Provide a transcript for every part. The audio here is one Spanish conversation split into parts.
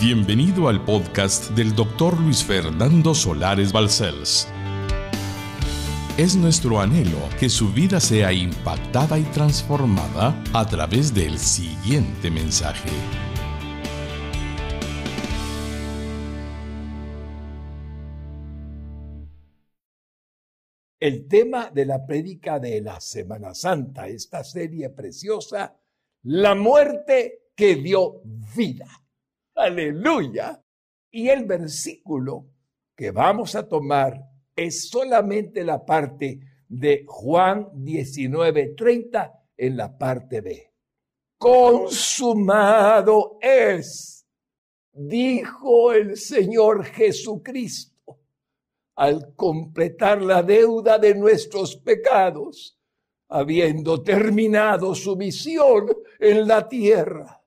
Bienvenido al podcast del doctor Luis Fernando Solares Balcells. Es nuestro anhelo que su vida sea impactada y transformada a través del siguiente mensaje. El tema de la prédica de la Semana Santa, esta serie preciosa, la muerte que dio vida. Aleluya. Y el versículo que vamos a tomar es solamente la parte de Juan 19:30 en la parte B. Consumado es, dijo el Señor Jesucristo, al completar la deuda de nuestros pecados, habiendo terminado su misión en la tierra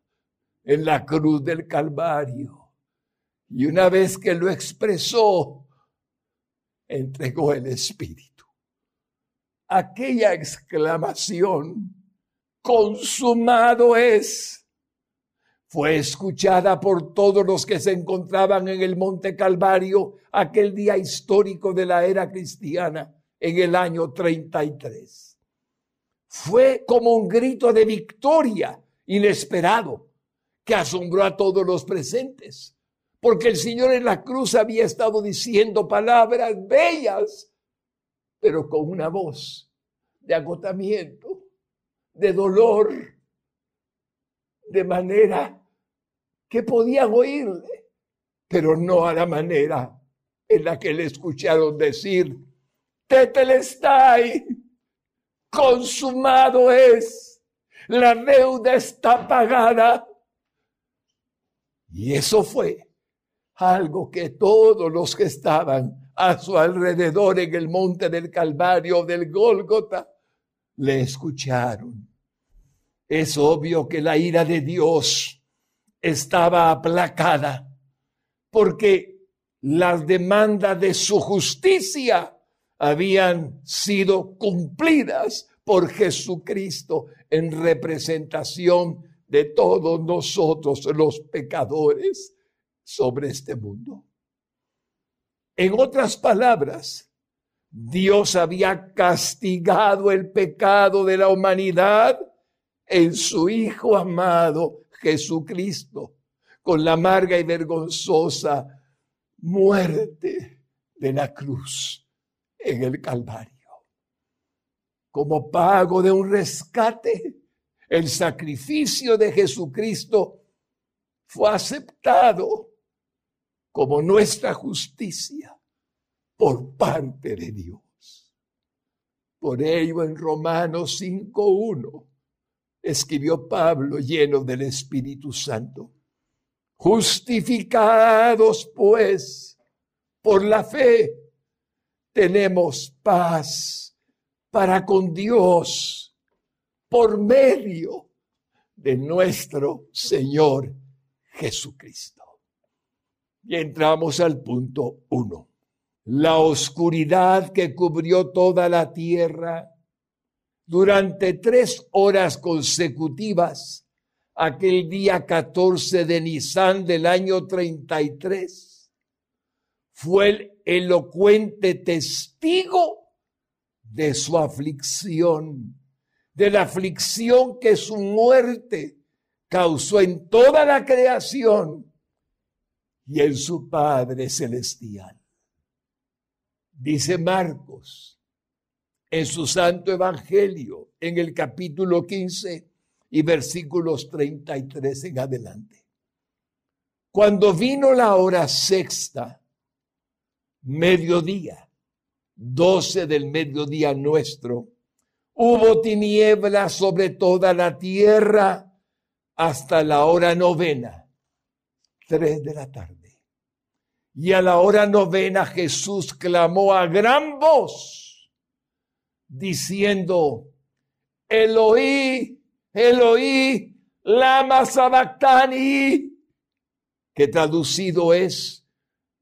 en la cruz del Calvario. Y una vez que lo expresó, entregó el Espíritu. Aquella exclamación, consumado es, fue escuchada por todos los que se encontraban en el Monte Calvario aquel día histórico de la era cristiana en el año 33. Fue como un grito de victoria inesperado que asombró a todos los presentes, porque el Señor en la cruz había estado diciendo palabras bellas, pero con una voz de agotamiento, de dolor, de manera que podían oírle, pero no a la manera en la que le escucharon decir, Tetelestai, consumado es, la deuda está pagada. Y eso fue algo que todos los que estaban a su alrededor en el monte del Calvario del Gólgota le escucharon. Es obvio que la ira de Dios estaba aplacada porque las demandas de su justicia habían sido cumplidas por Jesucristo en representación de todos nosotros los pecadores sobre este mundo. En otras palabras, Dios había castigado el pecado de la humanidad en su Hijo amado Jesucristo con la amarga y vergonzosa muerte de la cruz en el Calvario. Como pago de un rescate, el sacrificio de Jesucristo fue aceptado como nuestra justicia por parte de Dios. Por ello en Romanos 5.1 escribió Pablo lleno del Espíritu Santo. Justificados pues por la fe, tenemos paz para con Dios por medio de nuestro Señor Jesucristo. Y entramos al punto uno. La oscuridad que cubrió toda la tierra durante tres horas consecutivas, aquel día 14 de Nisan del año 33, fue el elocuente testigo de su aflicción de la aflicción que su muerte causó en toda la creación y en su Padre Celestial. Dice Marcos en su Santo Evangelio, en el capítulo 15 y versículos 33 en adelante. Cuando vino la hora sexta, mediodía, doce del mediodía nuestro, Hubo tinieblas sobre toda la tierra hasta la hora novena, tres de la tarde. Y a la hora novena Jesús clamó a gran voz, diciendo, Eloí, Eloí, lama sabactani, que traducido es,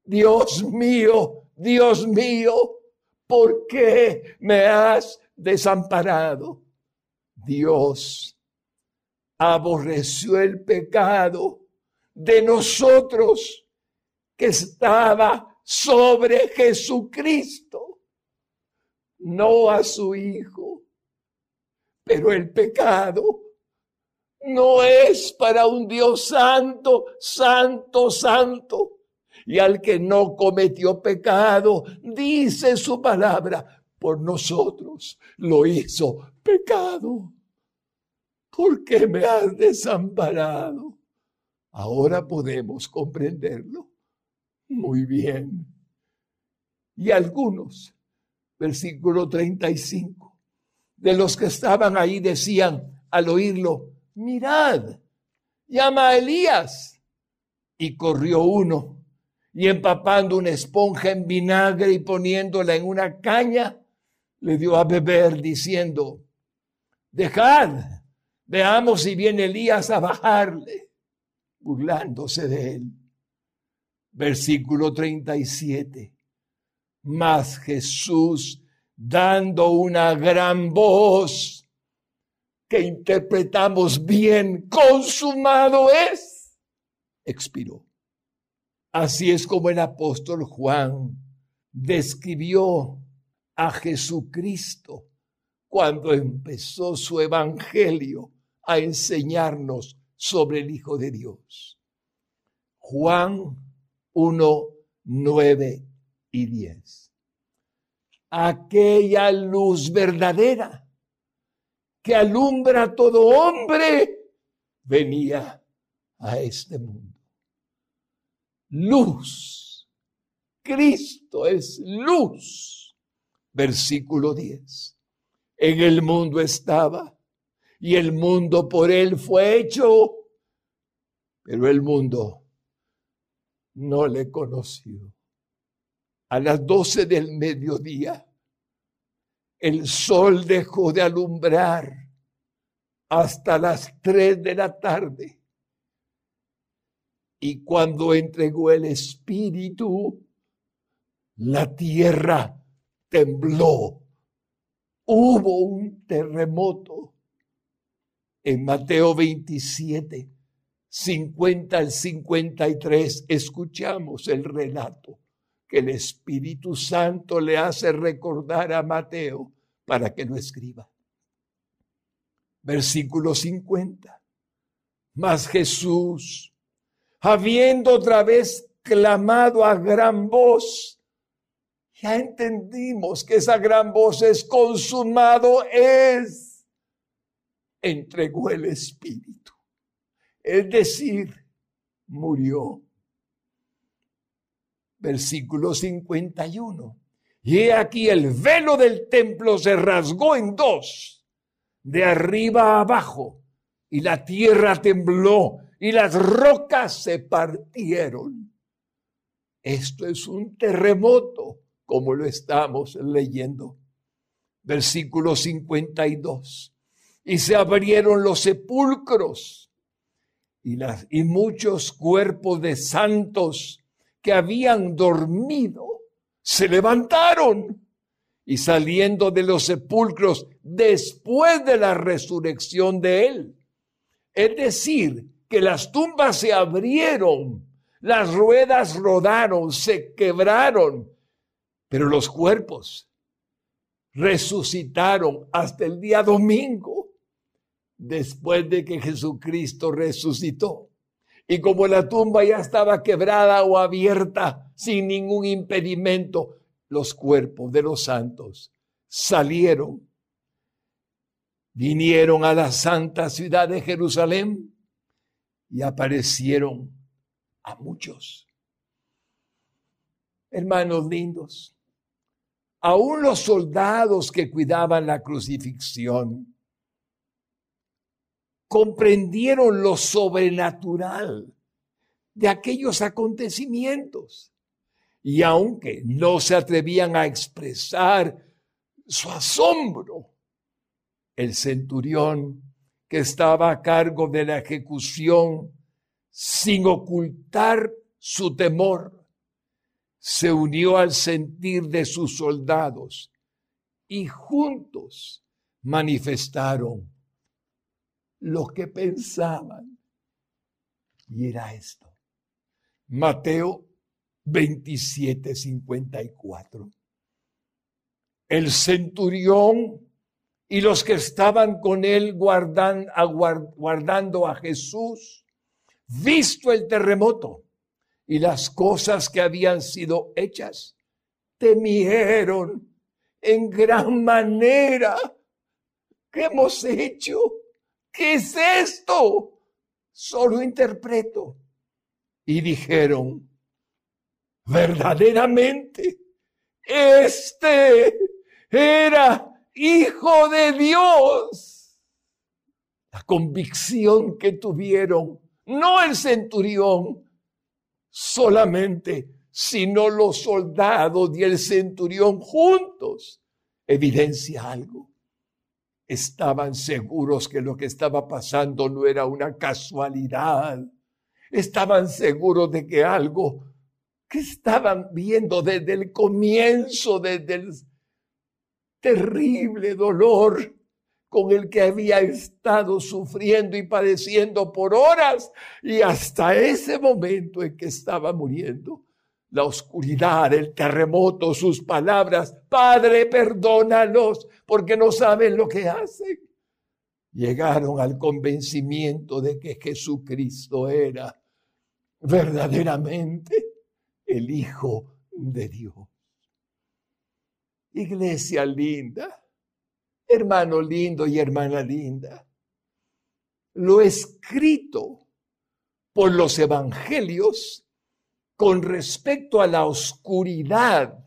Dios mío, Dios mío, ¿por qué me has desamparado. Dios aborreció el pecado de nosotros que estaba sobre Jesucristo, no a su Hijo. Pero el pecado no es para un Dios santo, santo, santo. Y al que no cometió pecado, dice su palabra, por nosotros lo hizo pecado. ¿Por qué me has desamparado? Ahora podemos comprenderlo muy bien. Y algunos, versículo 35, de los que estaban ahí decían al oírlo, mirad, llama a Elías. Y corrió uno y empapando una esponja en vinagre y poniéndola en una caña, le dio a beber diciendo, dejad, veamos si viene Elías a bajarle, burlándose de él. Versículo 37. Mas Jesús, dando una gran voz, que interpretamos bien, consumado es, expiró. Así es como el apóstol Juan describió a Jesucristo cuando empezó su evangelio a enseñarnos sobre el Hijo de Dios. Juan 1, 9 y 10. Aquella luz verdadera que alumbra a todo hombre venía a este mundo. Luz. Cristo es luz. Versículo 10. En el mundo estaba y el mundo por él fue hecho, pero el mundo no le conoció. A las doce del mediodía, el sol dejó de alumbrar hasta las tres de la tarde. Y cuando entregó el Espíritu, la tierra tembló. Hubo un terremoto. En Mateo 27, 50 al 53, escuchamos el relato que el Espíritu Santo le hace recordar a Mateo para que lo escriba. Versículo 50. Mas Jesús, habiendo otra vez clamado a gran voz, ya entendimos que esa gran voz es consumado es, entregó el Espíritu. Es decir, murió versículo 51. Y he aquí el velo del templo se rasgó en dos, de arriba a abajo, y la tierra tembló y las rocas se partieron. Esto es un terremoto, como lo estamos leyendo. Versículo 52. Y se abrieron los sepulcros y, las, y muchos cuerpos de santos que habían dormido se levantaron y saliendo de los sepulcros después de la resurrección de él. Es decir, que las tumbas se abrieron, las ruedas rodaron, se quebraron, pero los cuerpos resucitaron hasta el día domingo, después de que Jesucristo resucitó. Y como la tumba ya estaba quebrada o abierta sin ningún impedimento, los cuerpos de los santos salieron, vinieron a la santa ciudad de Jerusalén y aparecieron a muchos. Hermanos lindos, aún los soldados que cuidaban la crucifixión comprendieron lo sobrenatural de aquellos acontecimientos. Y aunque no se atrevían a expresar su asombro, el centurión que estaba a cargo de la ejecución, sin ocultar su temor, se unió al sentir de sus soldados y juntos manifestaron lo que pensaban. Y era esto. Mateo 27, 54. El centurión y los que estaban con él guardando a Jesús, visto el terremoto y las cosas que habían sido hechas, temieron en gran manera. ¿Qué hemos hecho? ¿Qué es esto? Solo interpreto. Y dijeron, verdaderamente, este era Hijo de Dios. La convicción que tuvieron, no el centurión solamente, sino los soldados y el centurión juntos, evidencia algo. Estaban seguros que lo que estaba pasando no era una casualidad. Estaban seguros de que algo que estaban viendo desde el comienzo, desde el terrible dolor con el que había estado sufriendo y padeciendo por horas y hasta ese momento en que estaba muriendo. La oscuridad, el terremoto, sus palabras, Padre, perdónalos porque no saben lo que hacen. Llegaron al convencimiento de que Jesucristo era verdaderamente el Hijo de Dios. Iglesia linda, hermano lindo y hermana linda, lo escrito por los evangelios con respecto a la oscuridad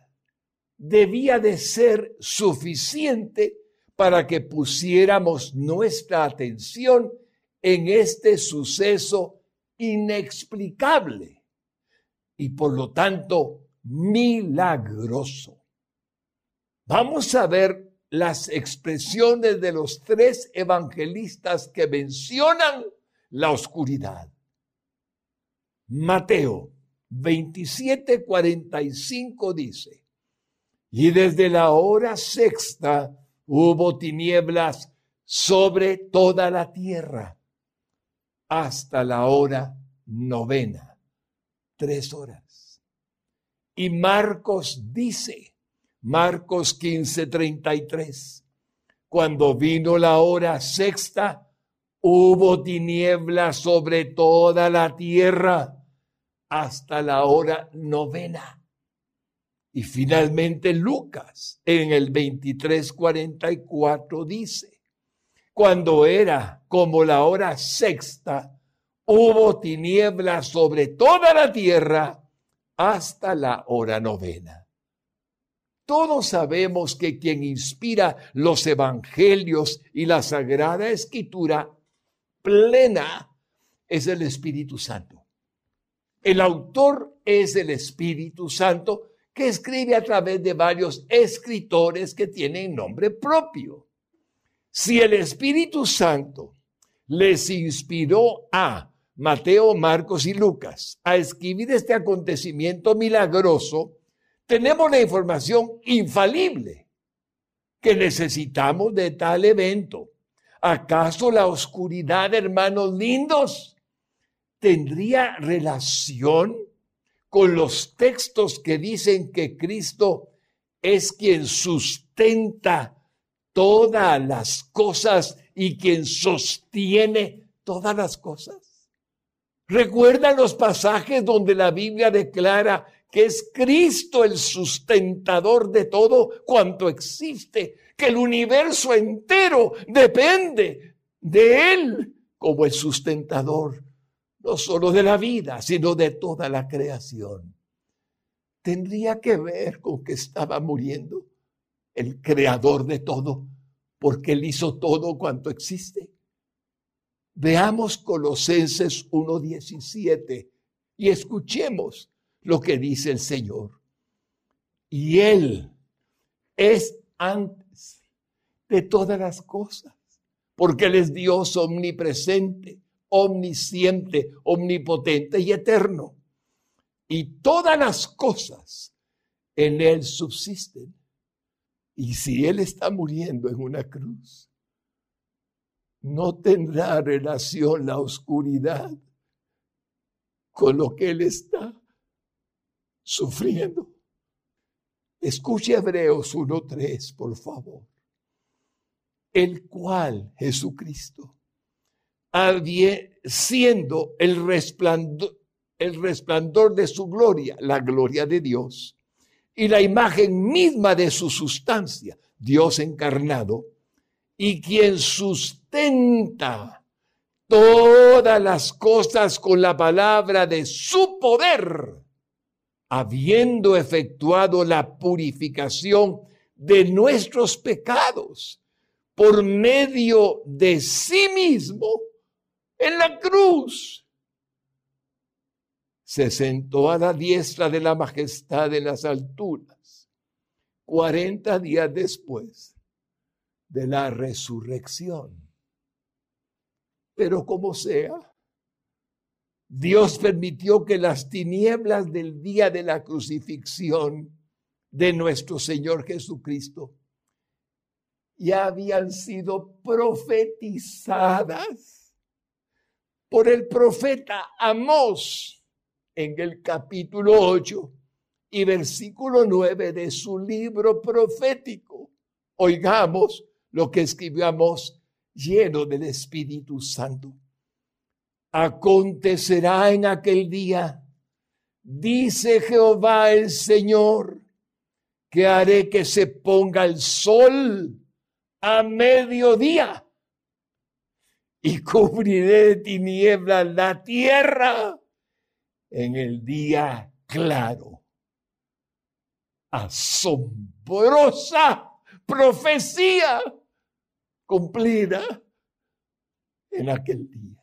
debía de ser suficiente para que pusiéramos nuestra atención en este suceso inexplicable y por lo tanto milagroso. Vamos a ver las expresiones de los tres evangelistas que mencionan la oscuridad. Mateo 27:45 dice, y desde la hora sexta hubo tinieblas sobre toda la tierra hasta la hora novena, tres horas. Y Marcos dice, Marcos 15, 33. Cuando vino la hora sexta, hubo tinieblas sobre toda la tierra hasta la hora novena. Y finalmente Lucas en el 23:44 dice, cuando era como la hora sexta, hubo tinieblas sobre toda la tierra hasta la hora novena. Todos sabemos que quien inspira los evangelios y la sagrada escritura plena es el Espíritu Santo. El autor es el Espíritu Santo que escribe a través de varios escritores que tienen nombre propio. Si el Espíritu Santo les inspiró a Mateo, Marcos y Lucas a escribir este acontecimiento milagroso, tenemos la información infalible que necesitamos de tal evento. ¿Acaso la oscuridad, hermanos lindos, tendría relación con los textos que dicen que Cristo es quien sustenta todas las cosas y quien sostiene todas las cosas? ¿Recuerdan los pasajes donde la Biblia declara que es Cristo el sustentador de todo cuanto existe, que el universo entero depende de Él como el sustentador, no solo de la vida, sino de toda la creación. Tendría que ver con que estaba muriendo el creador de todo, porque Él hizo todo cuanto existe. Veamos Colosenses 1.17 y escuchemos lo que dice el Señor. Y Él es antes de todas las cosas, porque Él es Dios omnipresente, omnisciente, omnipotente y eterno. Y todas las cosas en Él subsisten. Y si Él está muriendo en una cruz, no tendrá relación la oscuridad con lo que Él está sufriendo. Escuche Hebreos 1.3, por favor. El cual, Jesucristo, siendo el resplandor, el resplandor de su gloria, la gloria de Dios, y la imagen misma de su sustancia, Dios encarnado, y quien sustenta todas las cosas con la palabra de su poder habiendo efectuado la purificación de nuestros pecados por medio de sí mismo en la cruz. Se sentó a la diestra de la majestad de las alturas, cuarenta días después de la resurrección. Pero como sea, Dios permitió que las tinieblas del día de la crucifixión de nuestro Señor Jesucristo ya habían sido profetizadas por el profeta Amós en el capítulo 8 y versículo 9 de su libro profético. Oigamos lo que escribió Amós lleno del Espíritu Santo. Acontecerá en aquel día, dice Jehová el Señor, que haré que se ponga el sol a mediodía y cubriré de tinieblas la tierra en el día claro. Asombrosa profecía cumplida en aquel día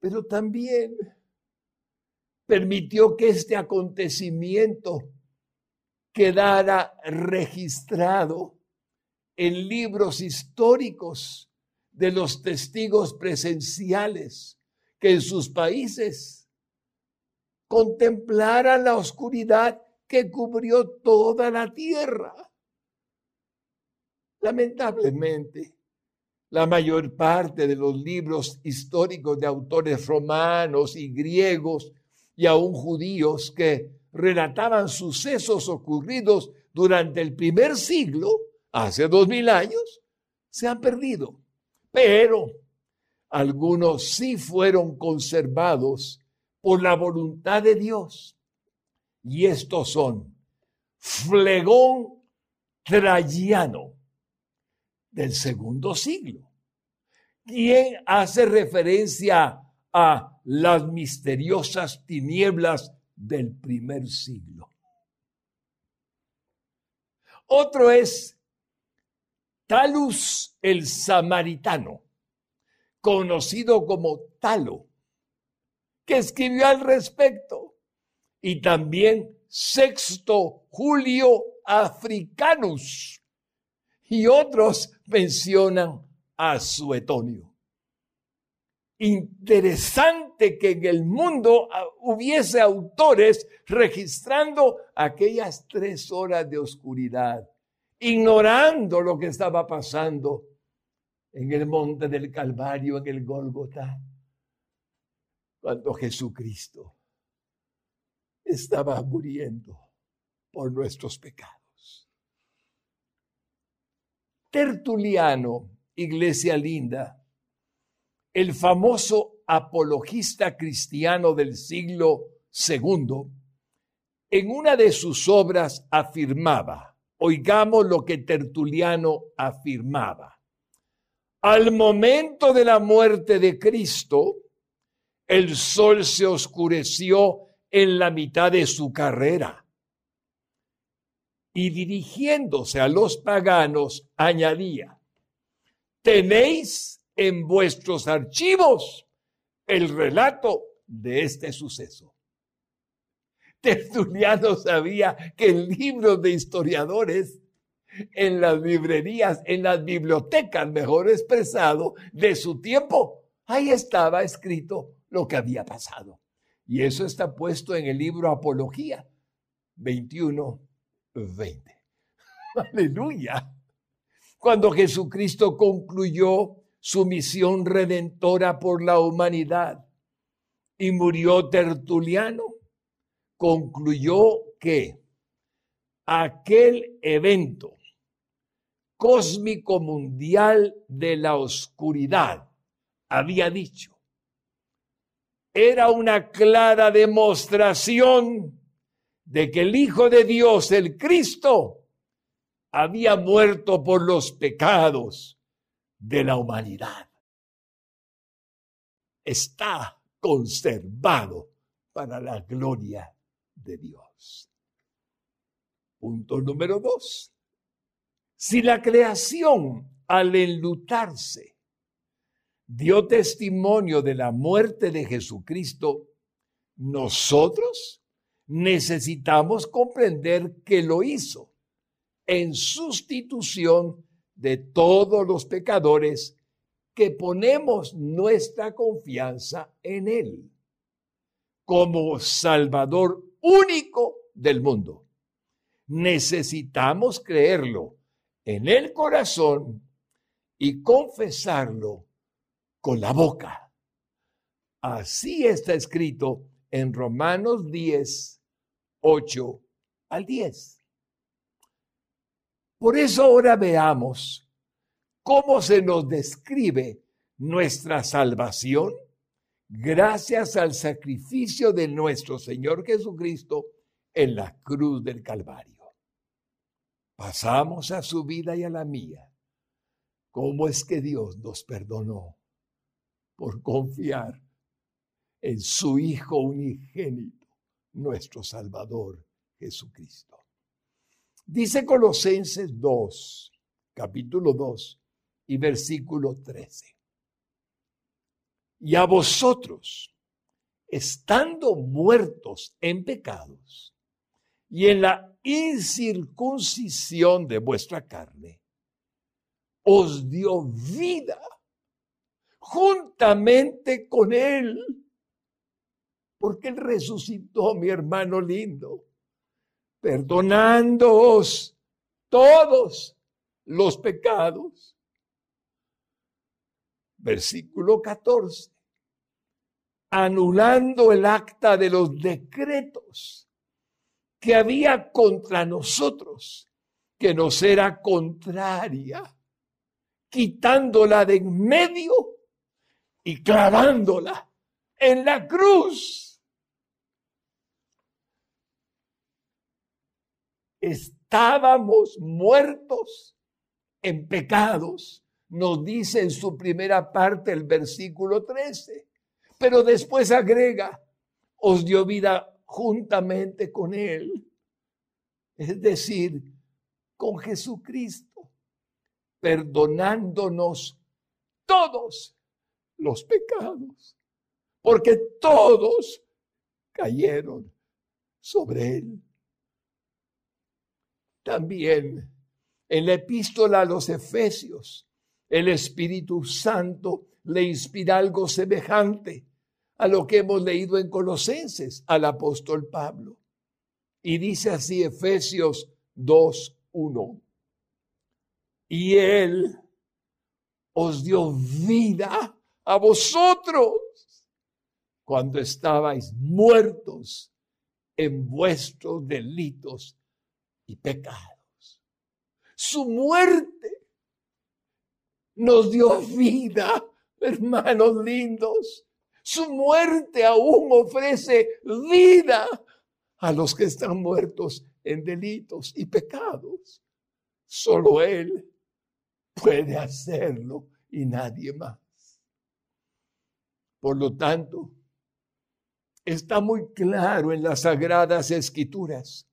pero también permitió que este acontecimiento quedara registrado en libros históricos de los testigos presenciales que en sus países contemplaran la oscuridad que cubrió toda la tierra. Lamentablemente, la mayor parte de los libros históricos de autores romanos y griegos y aún judíos que relataban sucesos ocurridos durante el primer siglo, hace dos mil años, se han perdido. Pero algunos sí fueron conservados por la voluntad de Dios. Y estos son Flegón Traiano, del segundo siglo, quien hace referencia a las misteriosas tinieblas del primer siglo. Otro es Talus el Samaritano, conocido como Talo, que escribió al respecto, y también Sexto Julio Africanus, y otros mencionan a Suetonio. Interesante que en el mundo ah, hubiese autores registrando aquellas tres horas de oscuridad, ignorando lo que estaba pasando en el monte del Calvario, en el Gólgota, cuando Jesucristo estaba muriendo por nuestros pecados. Tertuliano, iglesia linda, el famoso apologista cristiano del siglo II, en una de sus obras afirmaba, oigamos lo que Tertuliano afirmaba, al momento de la muerte de Cristo, el sol se oscureció en la mitad de su carrera y dirigiéndose a los paganos añadía, tenéis en vuestros archivos el relato de este suceso. Tertuliano sabía que en libros de historiadores, en las librerías, en las bibliotecas, mejor expresado, de su tiempo, ahí estaba escrito lo que había pasado. Y eso está puesto en el libro Apología 21 20. Aleluya. Cuando Jesucristo concluyó su misión redentora por la humanidad, y murió Tertuliano, concluyó que aquel evento cósmico mundial de la oscuridad había dicho era una clara demostración de que el Hijo de Dios, el Cristo, había muerto por los pecados de la humanidad. Está conservado para la gloria de Dios. Punto número dos. Si la creación al enlutarse dio testimonio de la muerte de Jesucristo, nosotros necesitamos comprender que lo hizo en sustitución de todos los pecadores que ponemos nuestra confianza en Él como Salvador único del mundo. Necesitamos creerlo en el corazón y confesarlo con la boca. Así está escrito en Romanos 10, 8 al 10. Por eso ahora veamos cómo se nos describe nuestra salvación gracias al sacrificio de nuestro Señor Jesucristo en la cruz del Calvario. Pasamos a su vida y a la mía. ¿Cómo es que Dios nos perdonó? Por confiar en su Hijo unigénito, nuestro Salvador Jesucristo. Dice Colosenses 2, capítulo 2 y versículo 13. Y a vosotros, estando muertos en pecados y en la incircuncisión de vuestra carne, os dio vida juntamente con Él, porque Él resucitó, mi hermano lindo, perdonándoos todos los pecados. Versículo 14. Anulando el acta de los decretos que había contra nosotros, que nos era contraria, quitándola de en medio y clavándola en la cruz. Estábamos muertos en pecados, nos dice en su primera parte el versículo 13, pero después agrega, os dio vida juntamente con Él, es decir, con Jesucristo, perdonándonos todos los pecados, porque todos cayeron sobre Él. También en la epístola a los Efesios, el Espíritu Santo le inspira algo semejante a lo que hemos leído en Colosenses al apóstol Pablo. Y dice así Efesios 2.1. Y Él os dio vida a vosotros cuando estabais muertos en vuestros delitos y pecados. Su muerte nos dio vida, hermanos lindos. Su muerte aún ofrece vida a los que están muertos en delitos y pecados. Solo Él puede hacerlo y nadie más. Por lo tanto, está muy claro en las sagradas escrituras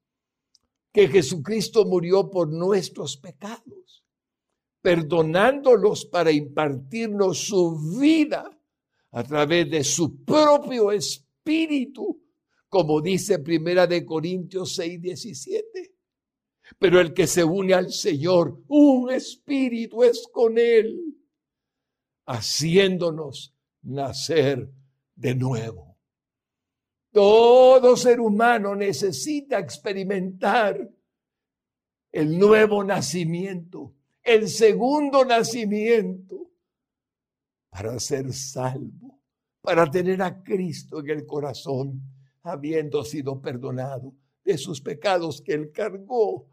que Jesucristo murió por nuestros pecados, perdonándolos para impartirnos su vida a través de su propio espíritu, como dice Primera de Corintios 6, 17. Pero el que se une al Señor, un espíritu es con él, haciéndonos nacer de nuevo. Todo ser humano necesita experimentar el nuevo nacimiento, el segundo nacimiento, para ser salvo para tener a Cristo en el corazón, habiendo sido perdonado de sus pecados que él cargó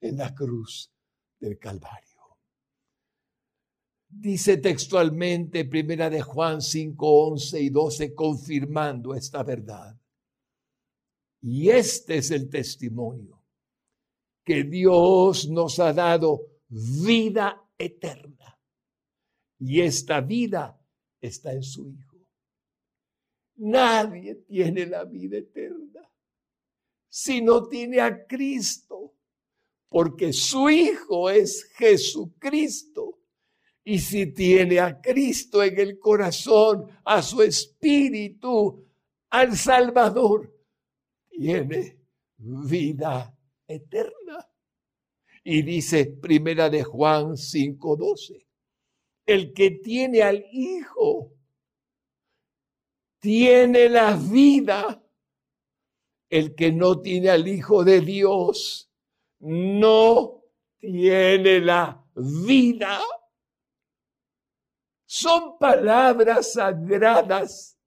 en la cruz del Calvario. Dice textualmente Primera de Juan 5, 11 y 12, confirmando esta verdad. Y este es el testimonio, que Dios nos ha dado vida eterna. Y esta vida está en su Hijo. Nadie tiene la vida eterna si no tiene a Cristo, porque su Hijo es Jesucristo. Y si tiene a Cristo en el corazón, a su espíritu, al Salvador, tiene vida eterna. Y dice Primera de Juan 5:12, el que tiene al Hijo tiene la vida. El que no tiene al Hijo de Dios no tiene la vida. Son palabras sagradas,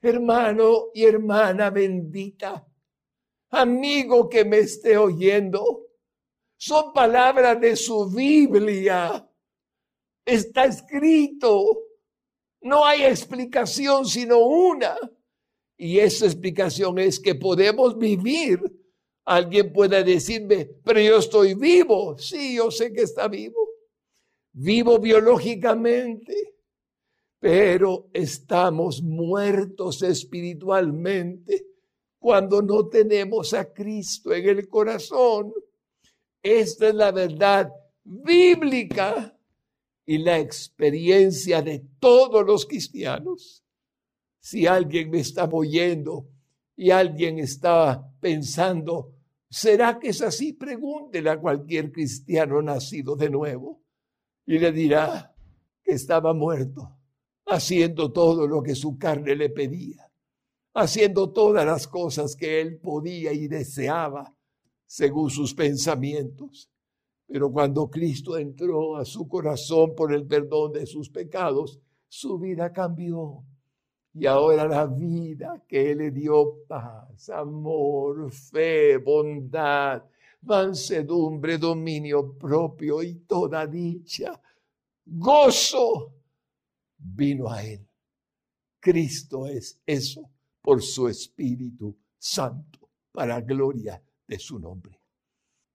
hermano y hermana bendita, amigo que me esté oyendo. Son palabras de su Biblia. Está escrito. No hay explicación sino una. Y esa explicación es que podemos vivir. Alguien puede decirme, pero yo estoy vivo. Sí, yo sé que está vivo. Vivo biológicamente, pero estamos muertos espiritualmente cuando no tenemos a Cristo en el corazón. Esta es la verdad bíblica y la experiencia de todos los cristianos. Si alguien me está oyendo y alguien está pensando, ¿será que es así? Pregúntele a cualquier cristiano nacido de nuevo y le dirá que estaba muerto, haciendo todo lo que su carne le pedía, haciendo todas las cosas que él podía y deseaba según sus pensamientos. Pero cuando Cristo entró a su corazón por el perdón de sus pecados, su vida cambió. Y ahora la vida que Él le dio paz, amor, fe, bondad, mansedumbre, dominio propio y toda dicha, gozo, vino a Él. Cristo es eso por su Espíritu Santo, para gloria de su nombre.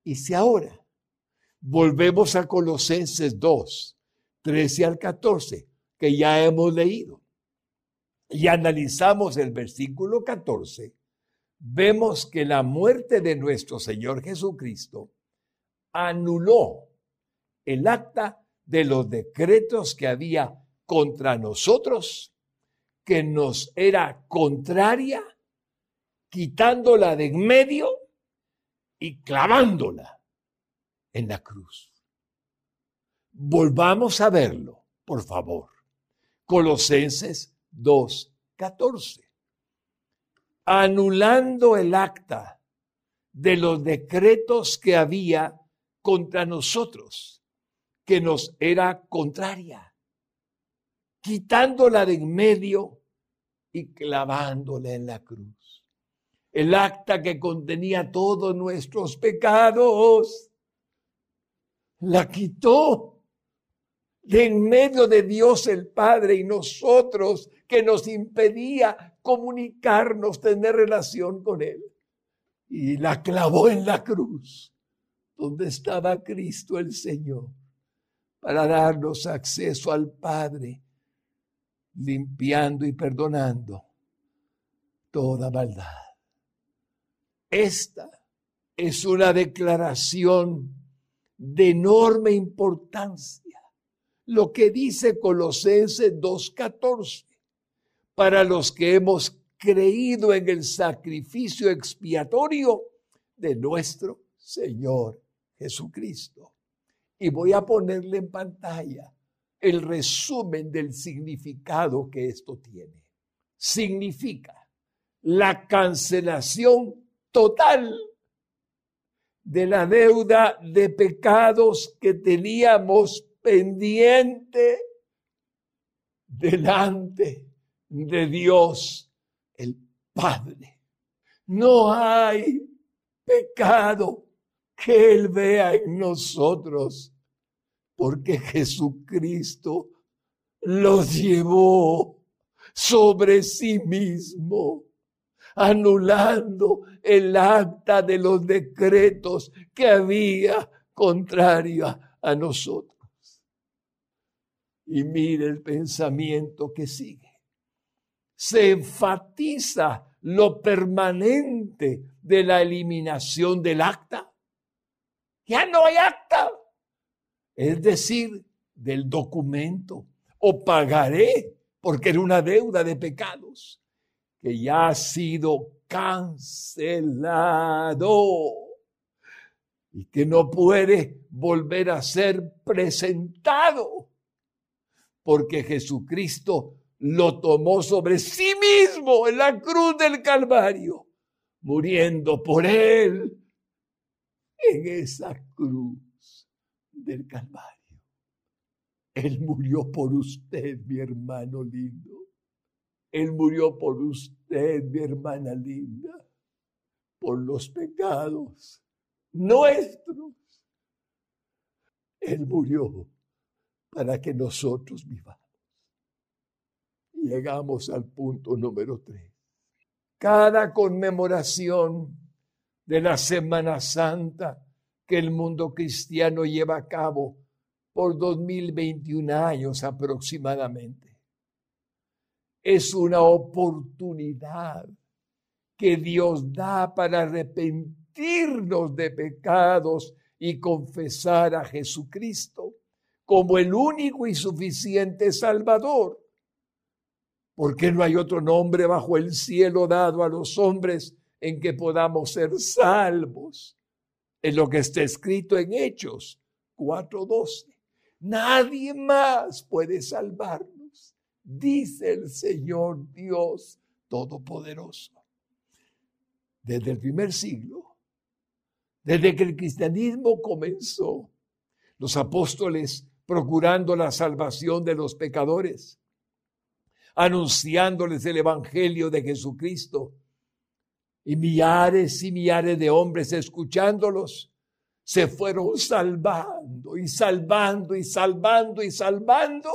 Y si ahora Volvemos a Colosenses 2, 13 al 14, que ya hemos leído. Y analizamos el versículo 14. Vemos que la muerte de nuestro Señor Jesucristo anuló el acta de los decretos que había contra nosotros, que nos era contraria, quitándola de en medio y clavándola en la cruz. Volvamos a verlo, por favor. Colosenses 2.14. Anulando el acta de los decretos que había contra nosotros, que nos era contraria, quitándola de en medio y clavándola en la cruz. El acta que contenía todos nuestros pecados la quitó de en medio de Dios el Padre y nosotros que nos impedía comunicarnos, tener relación con Él. Y la clavó en la cruz, donde estaba Cristo el Señor, para darnos acceso al Padre, limpiando y perdonando toda maldad. Esta es una declaración de enorme importancia. Lo que dice Colosenses 2.14, para los que hemos creído en el sacrificio expiatorio de nuestro Señor Jesucristo. Y voy a ponerle en pantalla el resumen del significado que esto tiene. Significa la cancelación total de la deuda de pecados que teníamos pendiente delante de Dios el Padre. No hay pecado que Él vea en nosotros, porque Jesucristo los llevó sobre sí mismo, anulando el acta de los decretos que había contraria a nosotros. Y mire el pensamiento que sigue. Se enfatiza lo permanente de la eliminación del acta. Ya no hay acta. Es decir, del documento. O pagaré porque era una deuda de pecados que ya ha sido cancelado y que no puede volver a ser presentado porque Jesucristo lo tomó sobre sí mismo en la cruz del Calvario, muriendo por él en esa cruz del Calvario. Él murió por usted, mi hermano lindo. Él murió por usted, mi hermana linda, por los pecados nuestros. Él murió para que nosotros vivamos. Llegamos al punto número tres. Cada conmemoración de la Semana Santa que el mundo cristiano lleva a cabo por 2021 años aproximadamente. Es una oportunidad que Dios da para arrepentirnos de pecados y confesar a Jesucristo como el único y suficiente Salvador, porque no hay otro nombre bajo el cielo dado a los hombres en que podamos ser salvos. Es lo que está escrito en Hechos 4:12. Nadie más puede salvarnos, dice el Señor Dios Todopoderoso. Desde el primer siglo, desde que el cristianismo comenzó, los apóstoles procurando la salvación de los pecadores, anunciándoles el Evangelio de Jesucristo. Y millares y millares de hombres escuchándolos se fueron salvando y salvando y salvando y salvando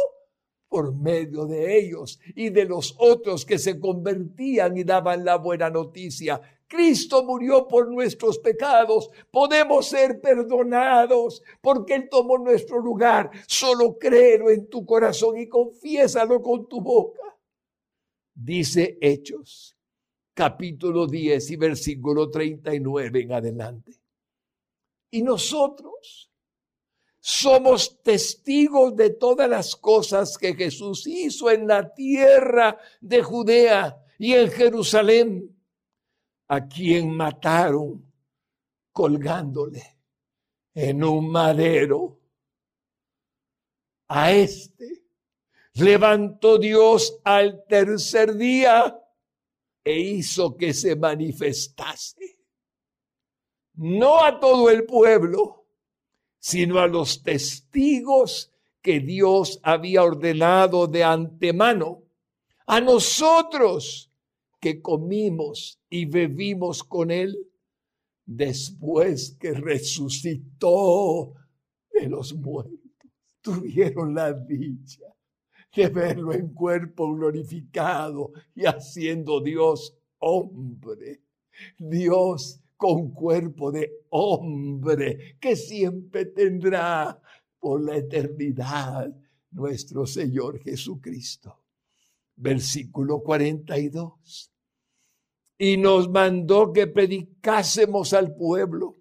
por medio de ellos y de los otros que se convertían y daban la buena noticia Cristo murió por nuestros pecados. Podemos ser perdonados porque Él tomó nuestro lugar. Solo créelo en tu corazón y confiésalo con tu boca. Dice Hechos, capítulo 10 y versículo 39 en adelante. Y nosotros somos testigos de todas las cosas que Jesús hizo en la tierra de Judea y en Jerusalén a quien mataron colgándole en un madero. A este levantó Dios al tercer día e hizo que se manifestase. No a todo el pueblo, sino a los testigos que Dios había ordenado de antemano, a nosotros que comimos y bebimos con Él después que resucitó de los muertos. Tuvieron la dicha de verlo en cuerpo glorificado y haciendo Dios hombre. Dios con cuerpo de hombre que siempre tendrá por la eternidad nuestro Señor Jesucristo. Versículo 42 y nos mandó que predicásemos al pueblo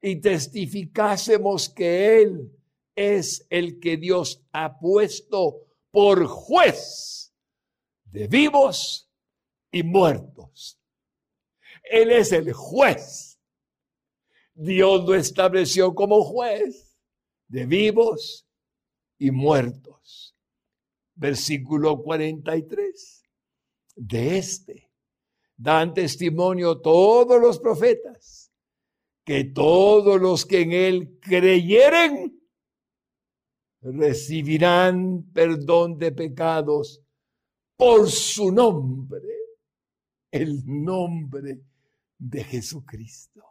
y testificásemos que Él es el que Dios ha puesto por juez de vivos y muertos. Él es el juez. Dios lo estableció como juez de vivos y muertos. Versículo 43. De este dan testimonio todos los profetas, que todos los que en él creyeren recibirán perdón de pecados por su nombre, el nombre de Jesucristo.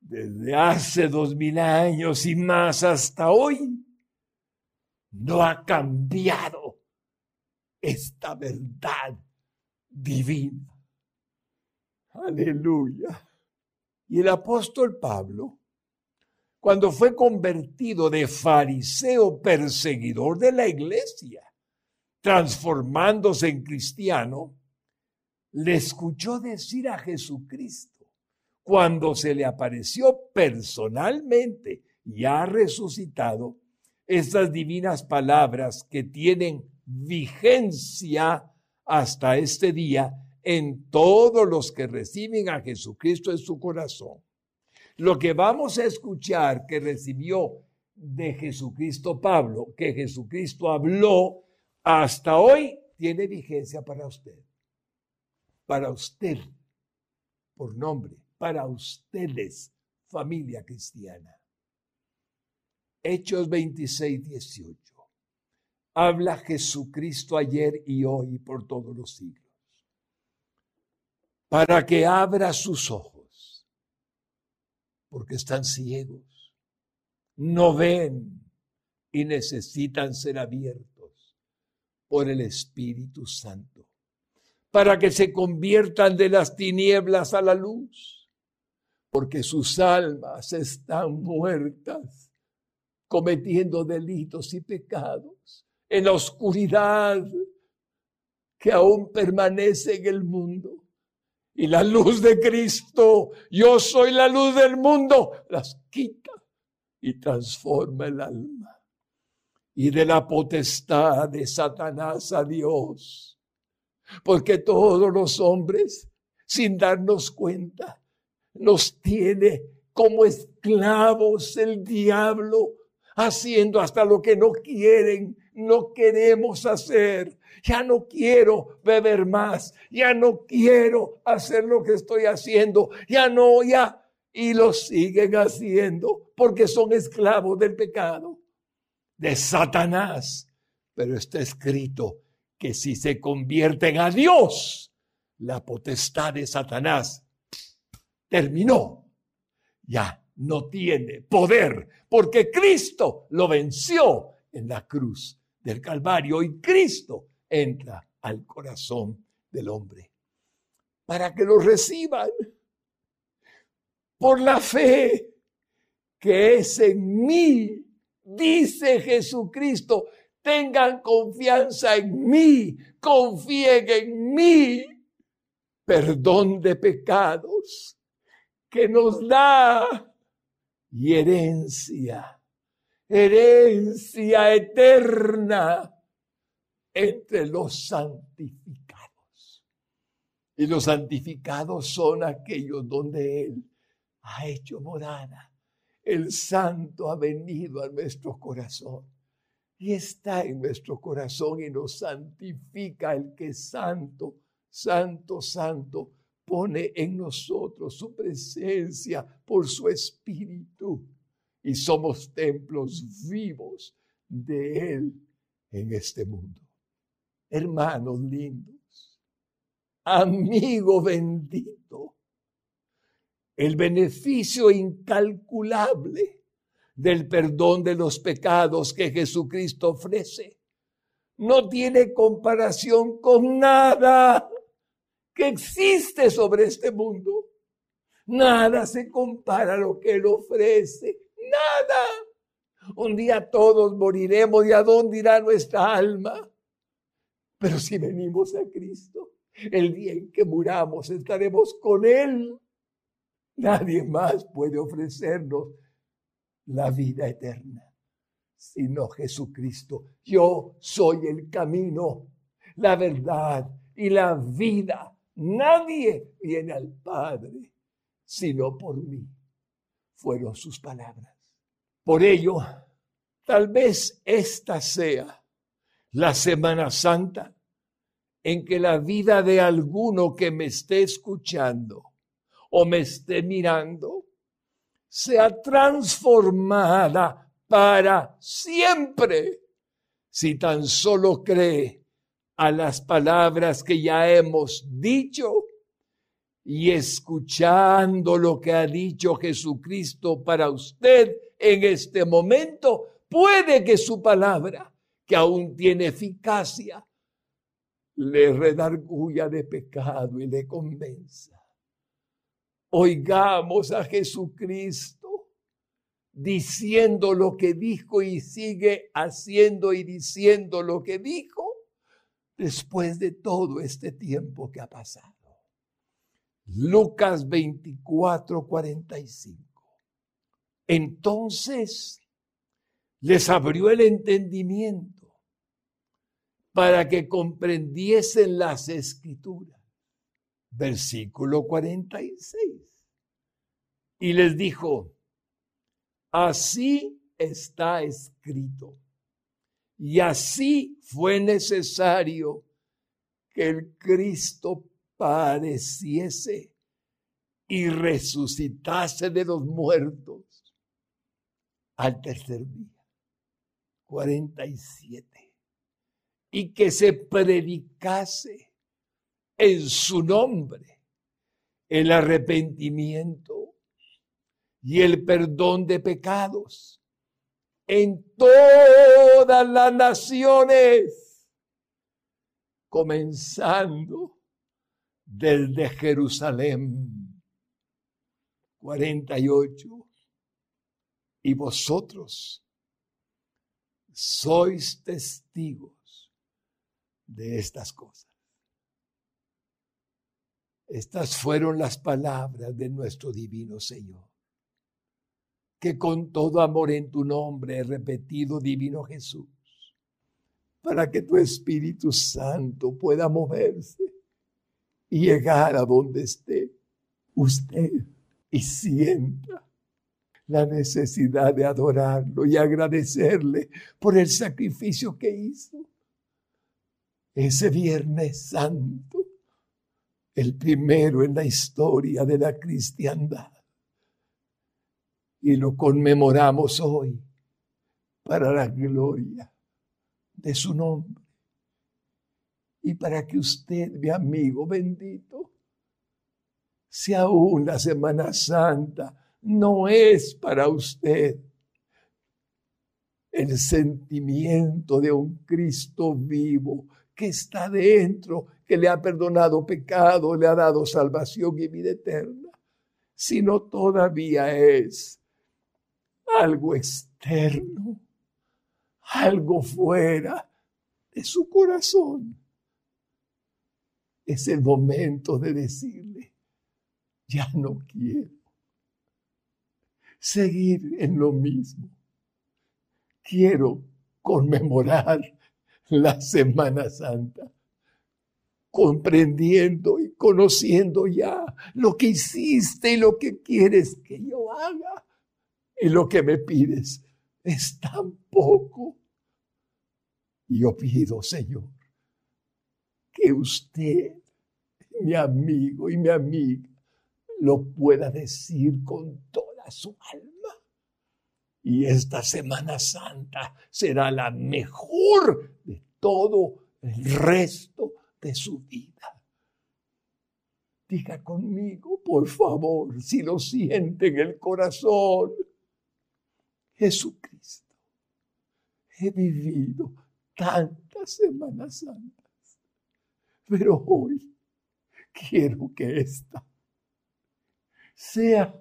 Desde hace dos mil años y más hasta hoy, no ha cambiado esta verdad divina. Aleluya. Y el apóstol Pablo, cuando fue convertido de fariseo perseguidor de la iglesia, transformándose en cristiano, le escuchó decir a Jesucristo cuando se le apareció personalmente y ha resucitado estas divinas palabras que tienen vigencia hasta este día en todos los que reciben a Jesucristo en su corazón. Lo que vamos a escuchar que recibió de Jesucristo Pablo, que Jesucristo habló hasta hoy, tiene vigencia para usted para usted, por nombre, para ustedes, familia cristiana. Hechos 26, 18. Habla Jesucristo ayer y hoy por todos los siglos. Para que abra sus ojos, porque están ciegos, no ven y necesitan ser abiertos por el Espíritu Santo para que se conviertan de las tinieblas a la luz, porque sus almas están muertas cometiendo delitos y pecados en la oscuridad que aún permanece en el mundo. Y la luz de Cristo, yo soy la luz del mundo, las quita y transforma el alma. Y de la potestad de Satanás a Dios porque todos los hombres, sin darnos cuenta, nos tiene como esclavos el diablo, haciendo hasta lo que no quieren, no queremos hacer. Ya no quiero beber más, ya no quiero hacer lo que estoy haciendo, ya no, ya. Y lo siguen haciendo porque son esclavos del pecado, de Satanás. Pero está escrito, que si se convierten a Dios, la potestad de Satanás terminó. Ya no tiene poder porque Cristo lo venció en la cruz del Calvario y Cristo entra al corazón del hombre para que lo reciban por la fe que es en mí, dice Jesucristo tengan confianza en mí, confíen en mí. Perdón de pecados que nos da y herencia, herencia eterna entre los santificados. Y los santificados son aquellos donde Él ha hecho morada. El santo ha venido a nuestro corazón y está en nuestro corazón y nos santifica el que santo, santo, santo pone en nosotros su presencia por su espíritu y somos templos vivos de Él en este mundo. Hermanos lindos, amigo bendito, el beneficio incalculable del perdón de los pecados que Jesucristo ofrece. No tiene comparación con nada que existe sobre este mundo. Nada se compara a lo que Él ofrece. Nada. Un día todos moriremos y a dónde irá nuestra alma. Pero si venimos a Cristo, el día en que muramos estaremos con Él. Nadie más puede ofrecernos la vida eterna, sino Jesucristo. Yo soy el camino, la verdad y la vida. Nadie viene al Padre sino por mí. Fueron sus palabras. Por ello, tal vez esta sea la Semana Santa en que la vida de alguno que me esté escuchando o me esté mirando sea transformada para siempre si tan solo cree a las palabras que ya hemos dicho y escuchando lo que ha dicho Jesucristo para usted en este momento, puede que su palabra, que aún tiene eficacia, le redarguya de pecado y le convenza. Oigamos a Jesucristo diciendo lo que dijo y sigue haciendo y diciendo lo que dijo después de todo este tiempo que ha pasado. Lucas 24, 45. Entonces les abrió el entendimiento para que comprendiesen las escrituras. Versículo 46. Y les dijo, así está escrito. Y así fue necesario que el Cristo padeciese y resucitase de los muertos al tercer día. 47. Y que se predicase en su nombre el arrepentimiento y el perdón de pecados en todas las naciones, comenzando desde Jerusalén. 48. Y vosotros sois testigos de estas cosas. Estas fueron las palabras de nuestro divino Señor que con todo amor en tu nombre he repetido, divino Jesús, para que tu Espíritu Santo pueda moverse y llegar a donde esté usted y sienta la necesidad de adorarlo y agradecerle por el sacrificio que hizo ese Viernes Santo, el primero en la historia de la cristiandad y lo conmemoramos hoy para la gloria de su nombre. Y para que usted, mi amigo bendito, si aún la Semana Santa no es para usted el sentimiento de un Cristo vivo que está dentro, que le ha perdonado pecado, le ha dado salvación y vida eterna, sino todavía es algo externo, algo fuera de su corazón. Es el momento de decirle, ya no quiero seguir en lo mismo. Quiero conmemorar la Semana Santa, comprendiendo y conociendo ya lo que hiciste y lo que quieres que yo haga y lo que me pides es tan poco. Yo pido, Señor, que usted, mi amigo y mi amiga, lo pueda decir con toda su alma. Y esta Semana Santa será la mejor de todo el resto de su vida. Diga conmigo, por favor, si lo siente en el corazón. Jesucristo. He vivido tantas Semanas Santas, pero hoy quiero que esta sea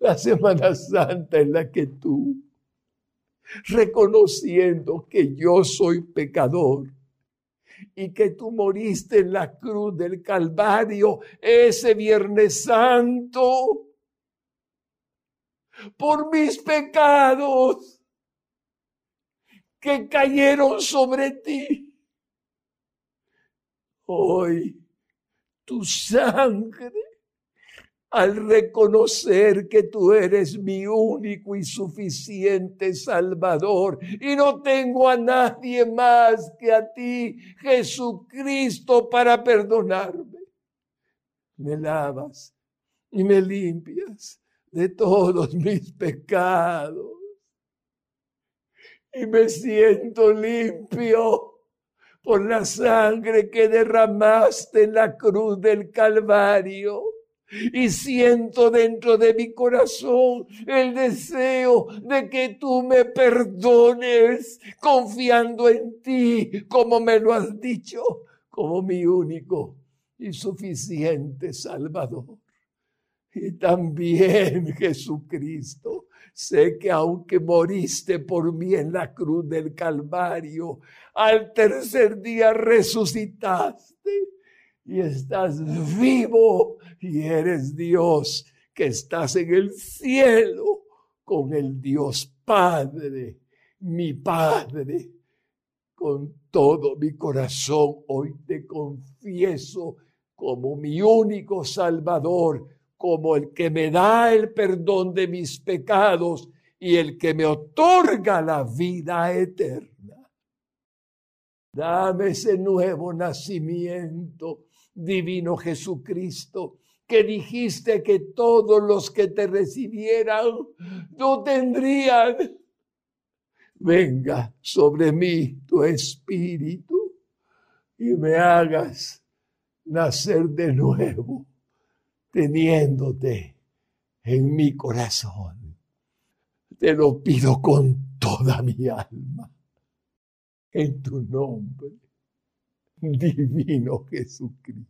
la Semana Santa en la que tú, reconociendo que yo soy pecador, y que tú moriste en la cruz del Calvario ese Viernes Santo por mis pecados que cayeron sobre ti. Hoy tu sangre, al reconocer que tú eres mi único y suficiente Salvador y no tengo a nadie más que a ti, Jesucristo, para perdonarme, me lavas y me limpias de todos mis pecados. Y me siento limpio por la sangre que derramaste en la cruz del Calvario. Y siento dentro de mi corazón el deseo de que tú me perdones, confiando en ti, como me lo has dicho, como mi único y suficiente Salvador. Y también Jesucristo, sé que aunque moriste por mí en la cruz del Calvario, al tercer día resucitaste y estás vivo y eres Dios que estás en el cielo con el Dios Padre, mi Padre. Con todo mi corazón hoy te confieso como mi único Salvador, como el que me da el perdón de mis pecados y el que me otorga la vida eterna. Dame ese nuevo nacimiento, divino Jesucristo, que dijiste que todos los que te recibieran no tendrían. Venga sobre mí tu espíritu y me hagas nacer de nuevo, teniéndote en mi corazón. Te lo pido con toda mi alma en tu nombre, divino Jesucristo.